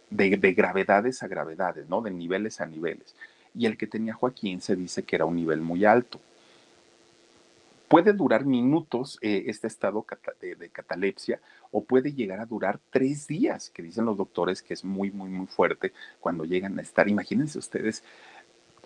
de, de, gravedades a gravedades, ¿no? De niveles a niveles. Y el que tenía Joaquín se dice que era un nivel muy alto. Puede durar minutos eh, este estado de, catalepsia o puede llegar a durar tres días, que dicen los doctores que es muy, muy, muy fuerte cuando llegan a estar. Imagínense ustedes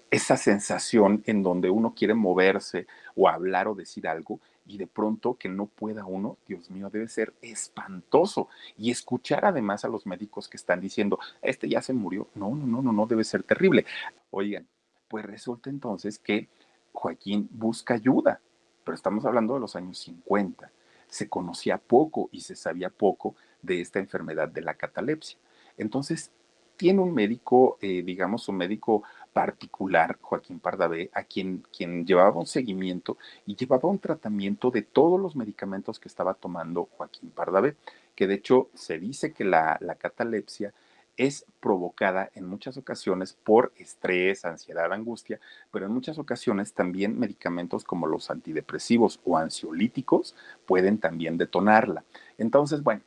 esa sensación en donde uno quiere moverse o hablar o decir algo y de pronto que no pueda uno, Dios mío, debe ser espantoso. Y escuchar además a los médicos que están diciendo, este ya se murió, no, no, no, no, no debe ser terrible. Oigan, pues resulta entonces que Joaquín busca ayuda, pero estamos hablando de los años 50. Se conocía poco y se sabía poco de esta enfermedad de la catalepsia. Entonces, tiene un médico, eh, digamos, un médico particular, Joaquín Pardavé, a quien, quien llevaba un seguimiento y llevaba un tratamiento de todos los medicamentos que estaba tomando Joaquín Pardavé, que de hecho se dice que la, la catalepsia es provocada en muchas ocasiones por estrés, ansiedad, angustia, pero en muchas ocasiones también medicamentos como los antidepresivos o ansiolíticos pueden también detonarla. Entonces, bueno,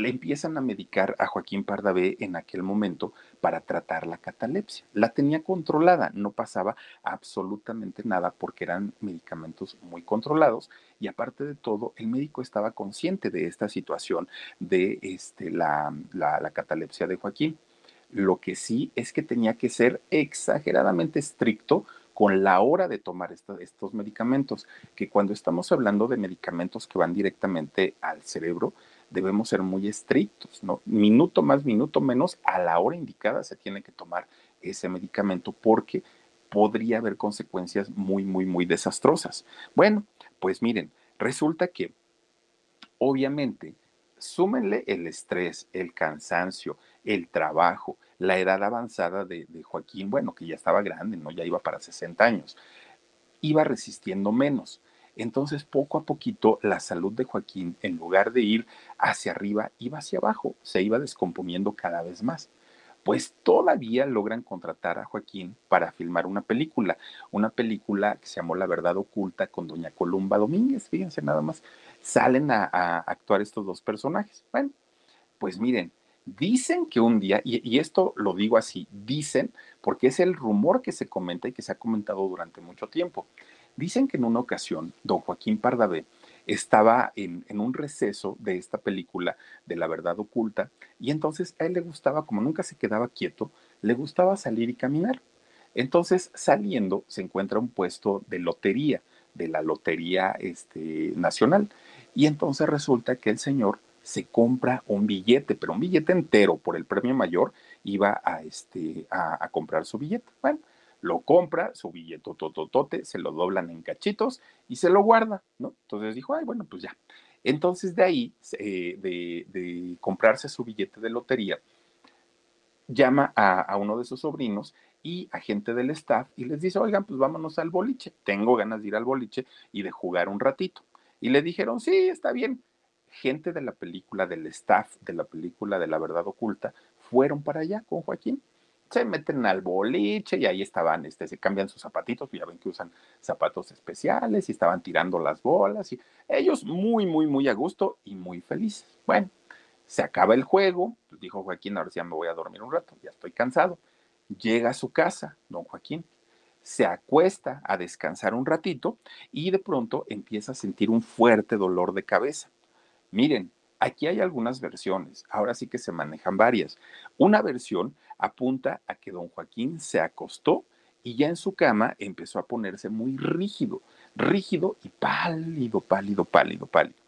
le empiezan a medicar a Joaquín Pardavé en aquel momento para tratar la catalepsia. La tenía controlada, no pasaba absolutamente nada porque eran medicamentos muy controlados y aparte de todo, el médico estaba consciente de esta situación de este, la, la, catalepsia de Joaquín. Lo que sí es que tenía que ser exageradamente estricto con la hora de tomar estos medicamentos, que cuando estamos hablando de medicamentos que van directamente al cerebro, debemos ser muy estrictos, ¿no? Minuto más, minuto menos, a la hora indicada se tiene que tomar ese medicamento porque podría haber consecuencias muy, muy, muy desastrosas. Bueno, pues miren, resulta que obviamente súmenle el estrés, el cansancio, el trabajo, la edad avanzada de, de, Joaquín, bueno, que ya estaba grande, ¿no? Ya iba para 60 años, iba resistiendo menos. Entonces, poco a poquito, la salud de Joaquín, en lugar de ir hacia arriba, iba hacia abajo, se iba descomponiendo cada vez más. Pues todavía logran contratar a Joaquín para filmar una película, una película que se llamó La Verdad Oculta con Doña Columba Domínguez, fíjense nada más, salen a, actuar estos dos personajes. Bueno, pues miren, dicen que un día, y, esto lo digo así, dicen, porque es el rumor que se comenta y que se ha comentado durante mucho tiempo, Dicen que en una ocasión, don Joaquín Pardavé estaba en, en, un receso de esta película de la verdad oculta y entonces a él le gustaba, como nunca se quedaba quieto, le gustaba salir y caminar. Entonces, saliendo, se encuentra un puesto de lotería, de la Lotería este, Nacional. Y entonces resulta que el señor se compra un billete, pero un billete entero por el premio mayor, iba a, este, a, a comprar su billete. Bueno, lo compra, su billete tototote, se lo doblan en cachitos y se lo guarda, ¿no? Entonces dijo, ay, bueno, pues ya. Entonces de ahí, eh, de, comprarse su billete de lotería, llama a, a, uno de sus sobrinos y a gente del staff y les dice, oigan, pues vámonos al boliche, tengo ganas de ir al boliche y de jugar un ratito. Y le dijeron, sí, está bien. Gente de la película, del staff de la película de la verdad oculta, fueron para allá con Joaquín se meten al boliche y ahí estaban, este, se cambian sus zapatitos, ya ven que usan zapatos especiales y estaban tirando las bolas y ellos muy, muy, muy a gusto y muy felices. Bueno, se acaba el juego, pues dijo Joaquín, ahora sí ya me voy a dormir un rato, ya estoy cansado. Llega a su casa, don Joaquín, se acuesta a descansar un ratito y de pronto empieza a sentir un fuerte dolor de cabeza. Miren, aquí hay algunas versiones, ahora sí que se manejan varias. Una versión apunta a que don Joaquín se acostó y ya en su cama empezó a ponerse muy rígido, rígido y pálido, pálido, pálido, pálido.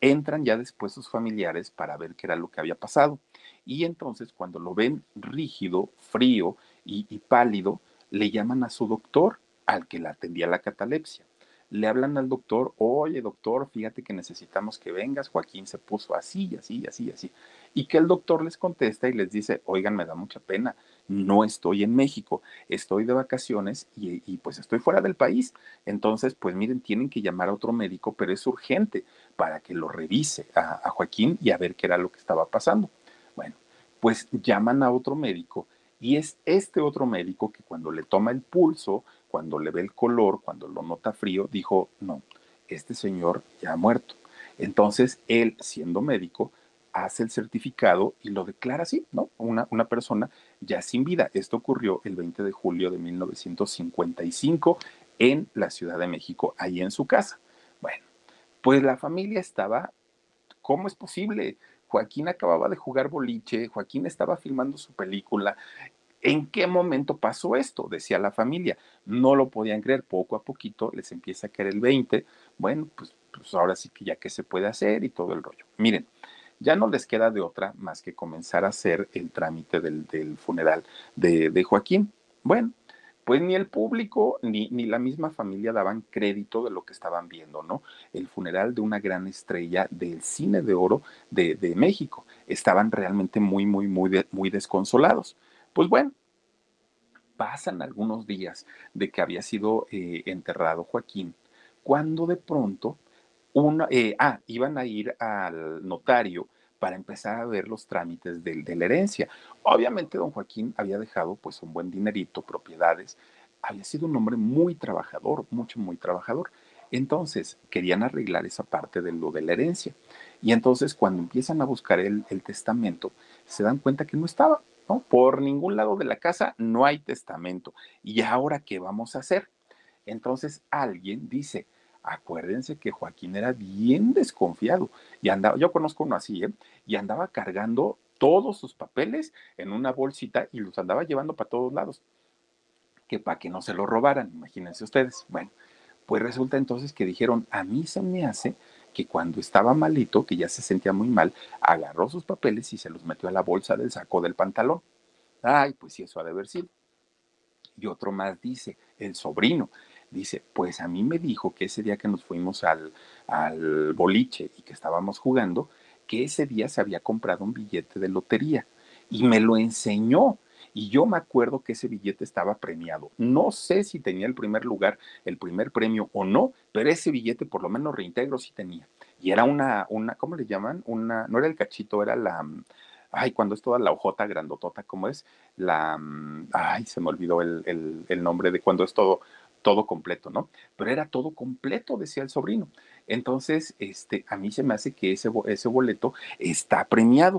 Entran ya después sus familiares para ver qué era lo que había pasado. Y entonces cuando lo ven rígido, frío y, pálido, le llaman a su doctor, al que le atendía la catalepsia. Le hablan al doctor, oye doctor, fíjate que necesitamos que vengas, Joaquín se puso así, así, así, así. Y que el doctor les contesta y les dice, oigan, me da mucha pena, no estoy en México, estoy de vacaciones y, pues estoy fuera del país. Entonces, pues miren, tienen que llamar a otro médico, pero es urgente para que lo revise a, a Joaquín y a ver qué era lo que estaba pasando. Bueno, pues llaman a otro médico y es este otro médico que cuando le toma el pulso, cuando le ve el color, cuando lo nota frío, dijo, no, este señor ya ha muerto. Entonces, él, siendo médico, hace el certificado y lo declara así, ¿no? Una, una persona ya sin vida. Esto ocurrió el 20 de julio de 1955 en la Ciudad de México, ahí en su casa. Bueno, pues la familia estaba, ¿cómo es posible? Joaquín acababa de jugar boliche, Joaquín estaba filmando su película. ¿En qué momento pasó esto? Decía la familia. No lo podían creer. Poco a poquito les empieza a caer el 20. Bueno, pues, pues ahora sí que ya qué se puede hacer y todo el rollo. Miren, ya no les queda de otra más que comenzar a hacer el trámite del, funeral de, Joaquín. Bueno, pues ni el público ni, ni, la misma familia daban crédito de lo que estaban viendo, ¿no? El funeral de una gran estrella del cine de oro de, México. Estaban realmente muy, muy, muy, muy desconsolados. Pues bueno, pasan algunos días de que había sido eh, enterrado Joaquín, cuando de pronto, una, eh, ah, iban a ir al notario para empezar a ver los trámites de, de, la herencia. Obviamente don Joaquín había dejado pues un buen dinerito, propiedades, había sido un hombre muy trabajador, mucho, muy trabajador. Entonces querían arreglar esa parte de lo de la herencia. Y entonces cuando empiezan a buscar el, el testamento, se dan cuenta que no estaba, Por ningún lado de la casa no hay testamento. ¿Y ahora qué vamos a hacer? Entonces alguien dice, acuérdense que Joaquín era bien desconfiado y andaba, yo conozco uno así, ¿eh? y andaba cargando todos sus papeles en una bolsita y los andaba llevando para todos lados, que para que no se lo robaran, imagínense ustedes. Bueno, pues resulta entonces que dijeron, a mí se me hace que cuando estaba malito, que ya se sentía muy mal, agarró sus papeles y se los metió a la bolsa del saco del pantalón. Ay, pues sí, eso ha de haber sido. Y otro más dice, el sobrino, dice, pues a mí me dijo que ese día que nos fuimos al, al boliche y que estábamos jugando, que ese día se había comprado un billete de lotería y me lo enseñó. Y yo me acuerdo que ese billete estaba premiado. No sé si tenía el primer lugar, el primer premio o no, pero ese billete por lo menos reintegro sí tenía. Y era una, una, ¿cómo le llaman? Una, no era el cachito, era la, ay, cuando es toda la hojota grandotota, ¿cómo es? La, ay, se me olvidó el, el, el nombre de cuando es todo, todo completo, ¿no? Pero era todo completo, decía el sobrino. Entonces, este, a mí se me hace que ese, ese boleto está premiado.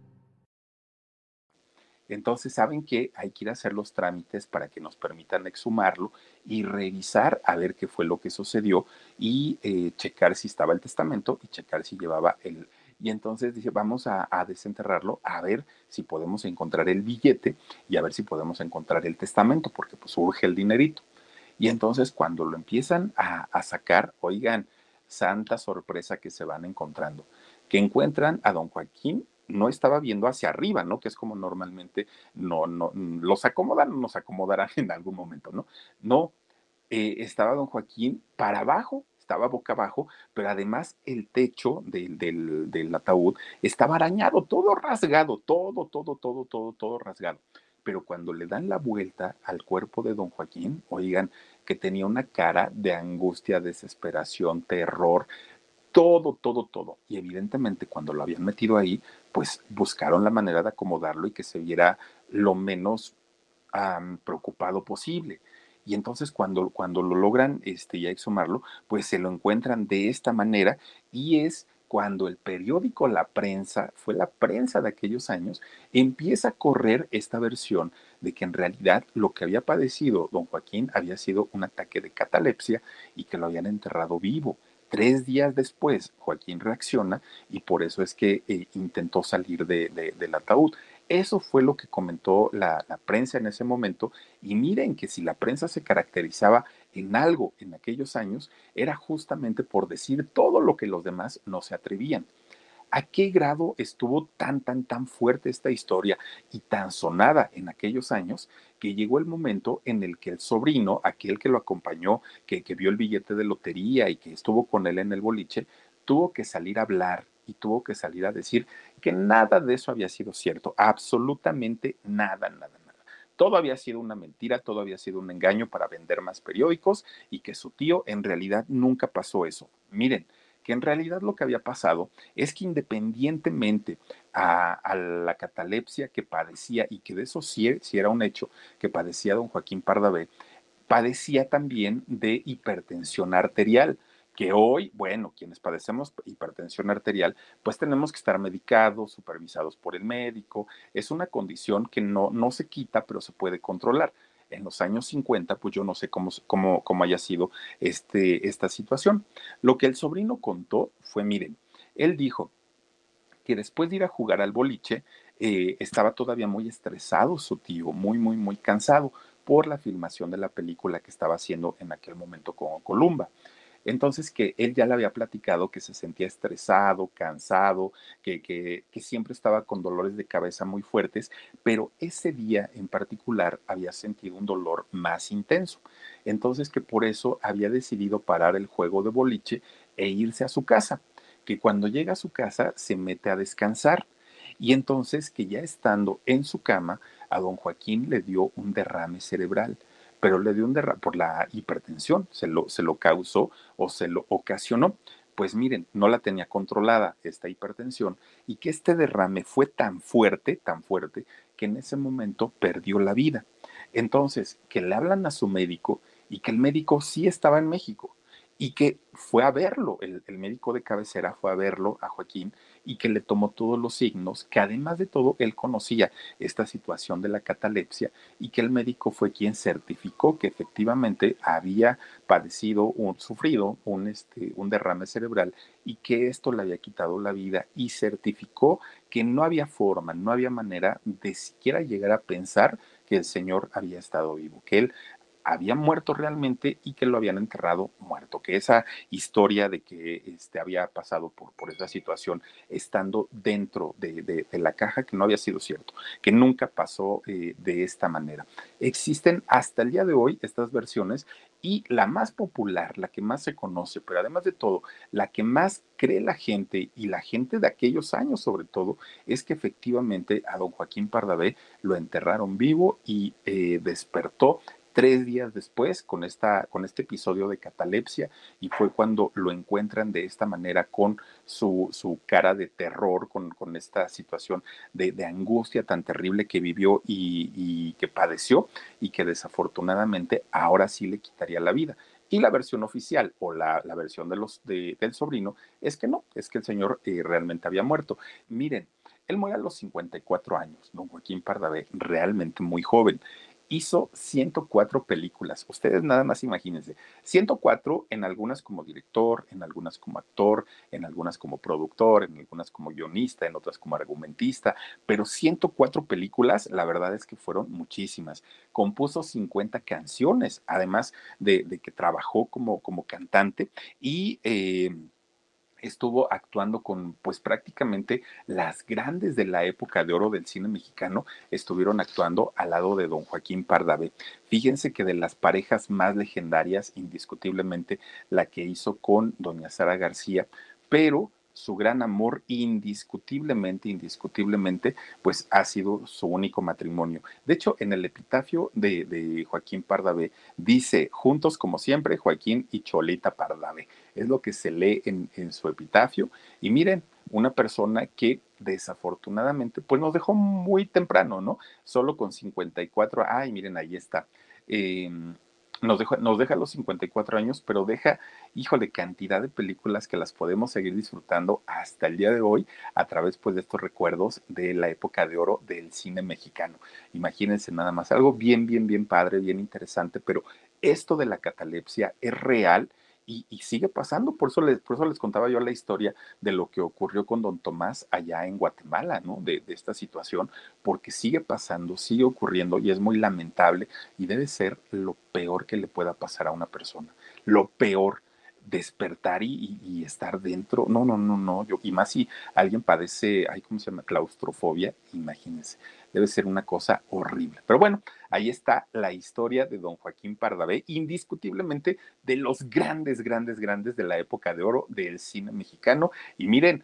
Entonces saben que hay que ir a hacer los trámites para que nos permitan exhumarlo y revisar a ver qué fue lo que sucedió y eh, checar si estaba el testamento y checar si llevaba el... Y entonces dice, vamos a, desenterrarlo, a ver si podemos encontrar el billete y a ver si podemos encontrar el testamento, porque pues urge el dinerito. Y entonces cuando lo empiezan a sacar, oigan, santa sorpresa que se van encontrando, que encuentran a don Joaquín no estaba viendo hacia arriba, ¿no? Que es como normalmente no, no, los acomodan, nos acomodarán *laughs* en algún momento, ¿no? No, eh, estaba don Joaquín para abajo, estaba boca abajo, pero además el techo del, del, del ataúd estaba arañado, todo rasgado, todo, todo, todo, todo, todo rasgado pero cuando le dan la vuelta al cuerpo de don Joaquín, oigan, que tenía una cara de angustia, desesperación, terror, todo, todo, todo. Y evidentemente cuando lo habían metido ahí, pues buscaron la manera de acomodarlo y que se viera lo menos preocupado posible. Y entonces cuando, cuando lo logran este, ya exhumarlo, pues se lo encuentran de esta manera y es cuando el periódico La Prensa, fue la prensa de aquellos años, empieza a correr esta versión de que en realidad lo que había padecido don Joaquín había sido un ataque de catalepsia y que lo habían enterrado vivo. Tres días después, Joaquín reacciona y por eso es que eh, intentó salir de, del ataúd. Eso fue lo que comentó la, la, prensa en ese momento. Y miren que si la prensa se caracterizaba en algo en aquellos años, era justamente por decir todo lo que los demás no se atrevían a qué grado estuvo tan, tan, tan fuerte esta historia y tan sonada en aquellos años que llegó el momento en el que el sobrino, aquel que lo acompañó, que, que vio el billete de lotería y que estuvo con él en el boliche, tuvo que salir a hablar y tuvo que salir a decir que nada de eso había sido cierto, absolutamente nada, nada, nada. Todo había sido una mentira, todo había sido un engaño para vender más periódicos y que su tío en realidad nunca pasó eso. Miren, que en realidad lo que había pasado es que independientemente a, la catalepsia que padecía, y que de eso sí, era un hecho, que padecía don Joaquín Pardavé, padecía también de hipertensión arterial que hoy, bueno, quienes padecemos hipertensión arterial, pues tenemos que estar medicados, supervisados por el médico. Es una condición que no, no se quita, pero se puede controlar en los años 50, pues yo no sé cómo, cómo, cómo haya sido este, esta situación. Lo que el sobrino contó fue, miren, él dijo que después de ir a jugar al boliche, eh, estaba todavía muy estresado su tío, muy, muy, muy cansado por la filmación de la película que estaba haciendo en aquel momento con Columba. Entonces que él ya le había platicado que se sentía estresado, cansado, que, que, siempre estaba con dolores de cabeza muy fuertes, pero ese día en particular había sentido un dolor más intenso. Entonces que por eso había decidido parar el juego de boliche e irse a su casa, que cuando llega a su casa se mete a descansar. Y entonces que ya estando en su cama, a don Joaquín le dio un derrame cerebral pero le dio un derrame por la hipertensión, se lo, se lo causó o se lo ocasionó. Pues miren, no la tenía controlada esta hipertensión y que este derrame fue tan fuerte, tan fuerte, que en ese momento perdió la vida. Entonces, que le hablan a su médico y que el médico sí estaba en México y que fue a verlo, el, el médico de cabecera fue a verlo a Joaquín y que le tomó todos los signos, que además de todo él conocía esta situación de la catalepsia y que el médico fue quien certificó que efectivamente había padecido un sufrido un este un derrame cerebral y que esto le había quitado la vida y certificó que no había forma, no había manera de siquiera llegar a pensar que el señor había estado vivo, que él había muerto realmente y que lo habían enterrado muerto, que esa historia de que este, había pasado por, por esa situación estando dentro de, de, la caja, que no había sido cierto, que nunca pasó eh, de esta manera. Existen hasta el día de hoy estas versiones y la más popular, la que más se conoce, pero además de todo, la que más cree la gente y la gente de aquellos años sobre todo, es que efectivamente a don Joaquín Pardavé lo enterraron vivo y eh, despertó tres días después con, esta, con este episodio de catalepsia y fue cuando lo encuentran de esta manera con su, su cara de terror, con, con esta situación de, angustia tan terrible que vivió y, y, que padeció y que desafortunadamente ahora sí le quitaría la vida. Y la versión oficial o la, la versión de los, de, del sobrino es que no, es que el señor eh, realmente había muerto. Miren, él muere a los 54 años, don Joaquín Pardavé, realmente muy joven hizo 104 películas. Ustedes nada más imagínense, 104 en algunas como director, en algunas como actor, en algunas como productor, en algunas como guionista, en otras como argumentista, pero 104 películas, la verdad es que fueron muchísimas. Compuso 50 canciones, además de, que trabajó como, como cantante y... Eh, estuvo actuando con pues prácticamente las grandes de la época de oro del cine mexicano estuvieron actuando al lado de don Joaquín Pardavé. Fíjense que de las parejas más legendarias, indiscutiblemente la que hizo con doña Sara García, pero su gran amor indiscutiblemente, indiscutiblemente, pues ha sido su único matrimonio. De hecho, en el epitafio de, Joaquín Pardavé dice, juntos como siempre, Joaquín y Cholita Pardavé. Es lo que se lee en, su epitafio. Y miren, una persona que desafortunadamente, pues nos dejó muy temprano, ¿no? Solo con 54, ay, miren, ahí está. Em, nos, deja, nos deja los 54 años, pero deja, híjole, cantidad de películas que las podemos seguir disfrutando hasta el día de hoy a través pues, de estos recuerdos de la época de oro del cine mexicano. Imagínense nada más, algo bien, bien, bien padre, bien interesante, pero esto de la catalepsia es real y, sigue pasando. Por eso, les, por eso les contaba yo la historia de lo que ocurrió con don Tomás allá en Guatemala, ¿no? De, de esta situación, porque sigue pasando, sigue ocurriendo y es muy lamentable y debe ser lo peor que le pueda pasar a una persona. Lo peor despertar y, estar dentro. No, no, no, no. Yo, y más si alguien padece, ay, ¿cómo se llama? Claustrofobia, imagínense. Debe ser una cosa horrible. Pero bueno, ahí está la historia de don Joaquín Pardavé, indiscutiblemente de los grandes, grandes, grandes de la época de oro del cine mexicano. Y miren,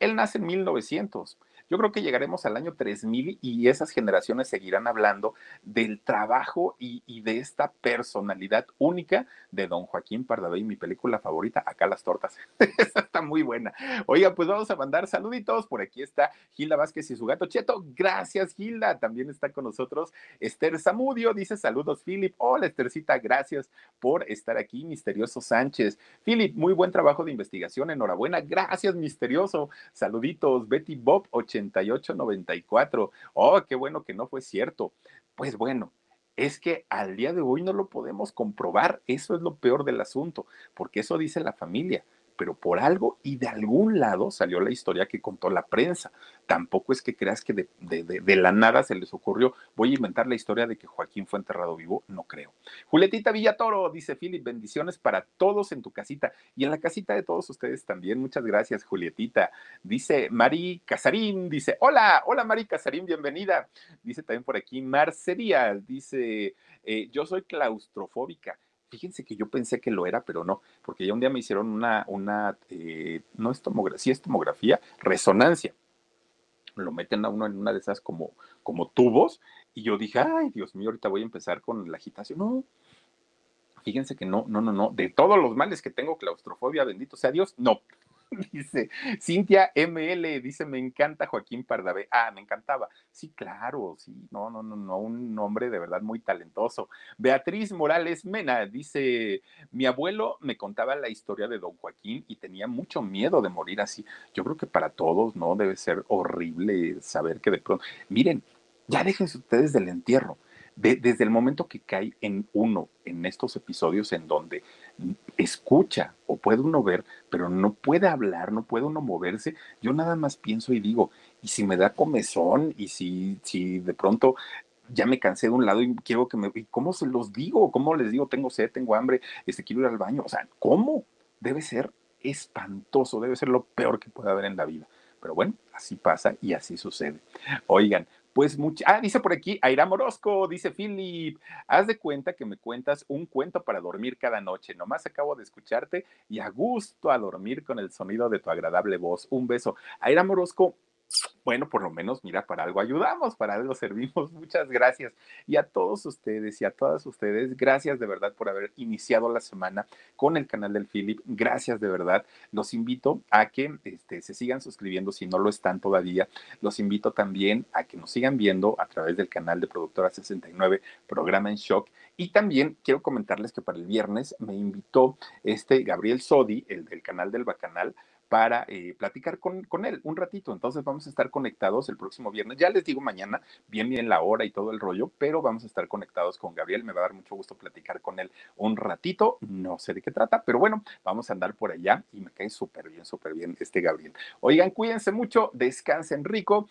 él nace en 1900 yo creo que llegaremos al año 3000 y esas generaciones seguirán hablando del trabajo y, de esta personalidad única de don Joaquín Pardavé, mi película favorita, Acá las tortas. *laughs* Esa está muy buena. Oiga, pues vamos a mandar saluditos. Por aquí está Gilda Vázquez y su gato Cheto. Gracias, Gilda. También está con nosotros Esther Zamudio. Dice saludos, Philip. Hola, Esthercita. Gracias por estar aquí, Misterioso Sánchez. Philip, muy buen trabajo de investigación. Enhorabuena. Gracias, Misterioso. Saluditos, Betty Bob 8894. Oh, qué bueno que no fue cierto. Pues bueno, es que al día de hoy no lo podemos comprobar. Eso es lo peor del asunto, porque eso dice la familia pero por algo y de algún lado salió la historia que contó la prensa. Tampoco es que creas que de, la nada se les ocurrió, voy a inventar la historia de que Joaquín fue enterrado vivo, no creo. Julietita Villatoro, dice Philip, bendiciones para todos en tu casita y en la casita de todos ustedes también. Muchas gracias, Julietita. Dice Mari Casarín, dice, hola, hola Mari Casarín, bienvenida. Dice también por aquí Marcería, dice, eh, yo soy claustrofóbica Fíjense que yo pensé que lo era, pero no, porque ya un día me hicieron una, una eh, no es tomografía, sí es tomografía, resonancia. Lo meten a uno en una de esas como, como tubos y yo dije, ay, Dios mío, ahorita voy a empezar con la agitación. No, fíjense que no, no, no, no, de todos los males que tengo, claustrofobia, bendito sea Dios, no, *laughs* dice Cintia ML, dice, me encanta Joaquín Pardavé. Ah, me encantaba. Sí, claro, sí, no, no, no, no, un hombre de verdad muy talentoso. Beatriz Morales Mena dice, mi abuelo me contaba la historia de don Joaquín y tenía mucho miedo de morir así. Yo creo que para todos, ¿no? Debe ser horrible saber que de pronto, miren, ya déjense ustedes del entierro. Desde el momento que cae en uno, en estos episodios en donde escucha o puede uno ver, pero no puede hablar, no puede uno moverse, yo nada más pienso y digo, y si me da comezón y si, si de pronto ya me cansé de un lado y quiero que me... ¿Y cómo se los digo? ¿Cómo les digo? Tengo sed, tengo hambre, este, quiero ir al baño. O sea, ¿cómo? Debe ser espantoso, debe ser lo peor que puede haber en la vida. Pero bueno, así pasa y así sucede. Oigan, pues mucha, ah, dice por aquí, Aira Morosco, dice Philip, haz de cuenta que me cuentas un cuento para dormir cada noche. Nomás acabo de escucharte y a gusto a dormir con el sonido de tu agradable voz. Un beso. Aira Morosco, bueno, por lo menos, mira, para algo ayudamos, para algo servimos. Muchas gracias. Y a todos ustedes y a todas ustedes, gracias de verdad por haber iniciado la semana con el canal del Philip. Gracias de verdad. Los invito a que este, se sigan suscribiendo si no lo están todavía. Los invito también a que nos sigan viendo a través del canal de Productora 69, Programa en Shock. Y también quiero comentarles que para el viernes me invitó este Gabriel Sodi, el del canal del Bacanal, para eh, platicar con, con, él un ratito. Entonces vamos a estar conectados el próximo viernes. Ya les digo mañana, bien, bien la hora y todo el rollo, pero vamos a estar conectados con Gabriel. Me va a dar mucho gusto platicar con él un ratito. No sé de qué trata, pero bueno, vamos a andar por allá y me cae súper bien, súper bien este Gabriel. Oigan, cuídense mucho, descansen rico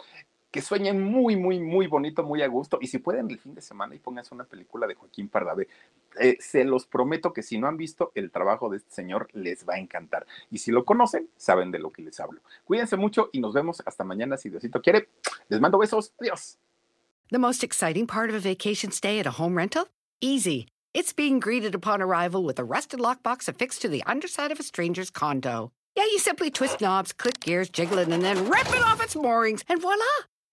que sueñen muy, muy, muy bonito, muy a gusto. Y si pueden el fin de semana y pónganse una película de Joaquín Pardavé, eh, se los prometo que si no han visto el trabajo de este señor, les va a encantar. Y si lo conocen, saben de lo que les hablo. Cuídense mucho y nos vemos hasta mañana si Diosito quiere. Les mando besos. Adiós. The most exciting part of a vacation stay at a home rental? Easy. It's being greeted upon arrival with a rusted lockbox affixed to the underside of a stranger's condo. Yeah, you simply twist knobs, click gears, jiggle it, and then rip it off its moorings, and voila!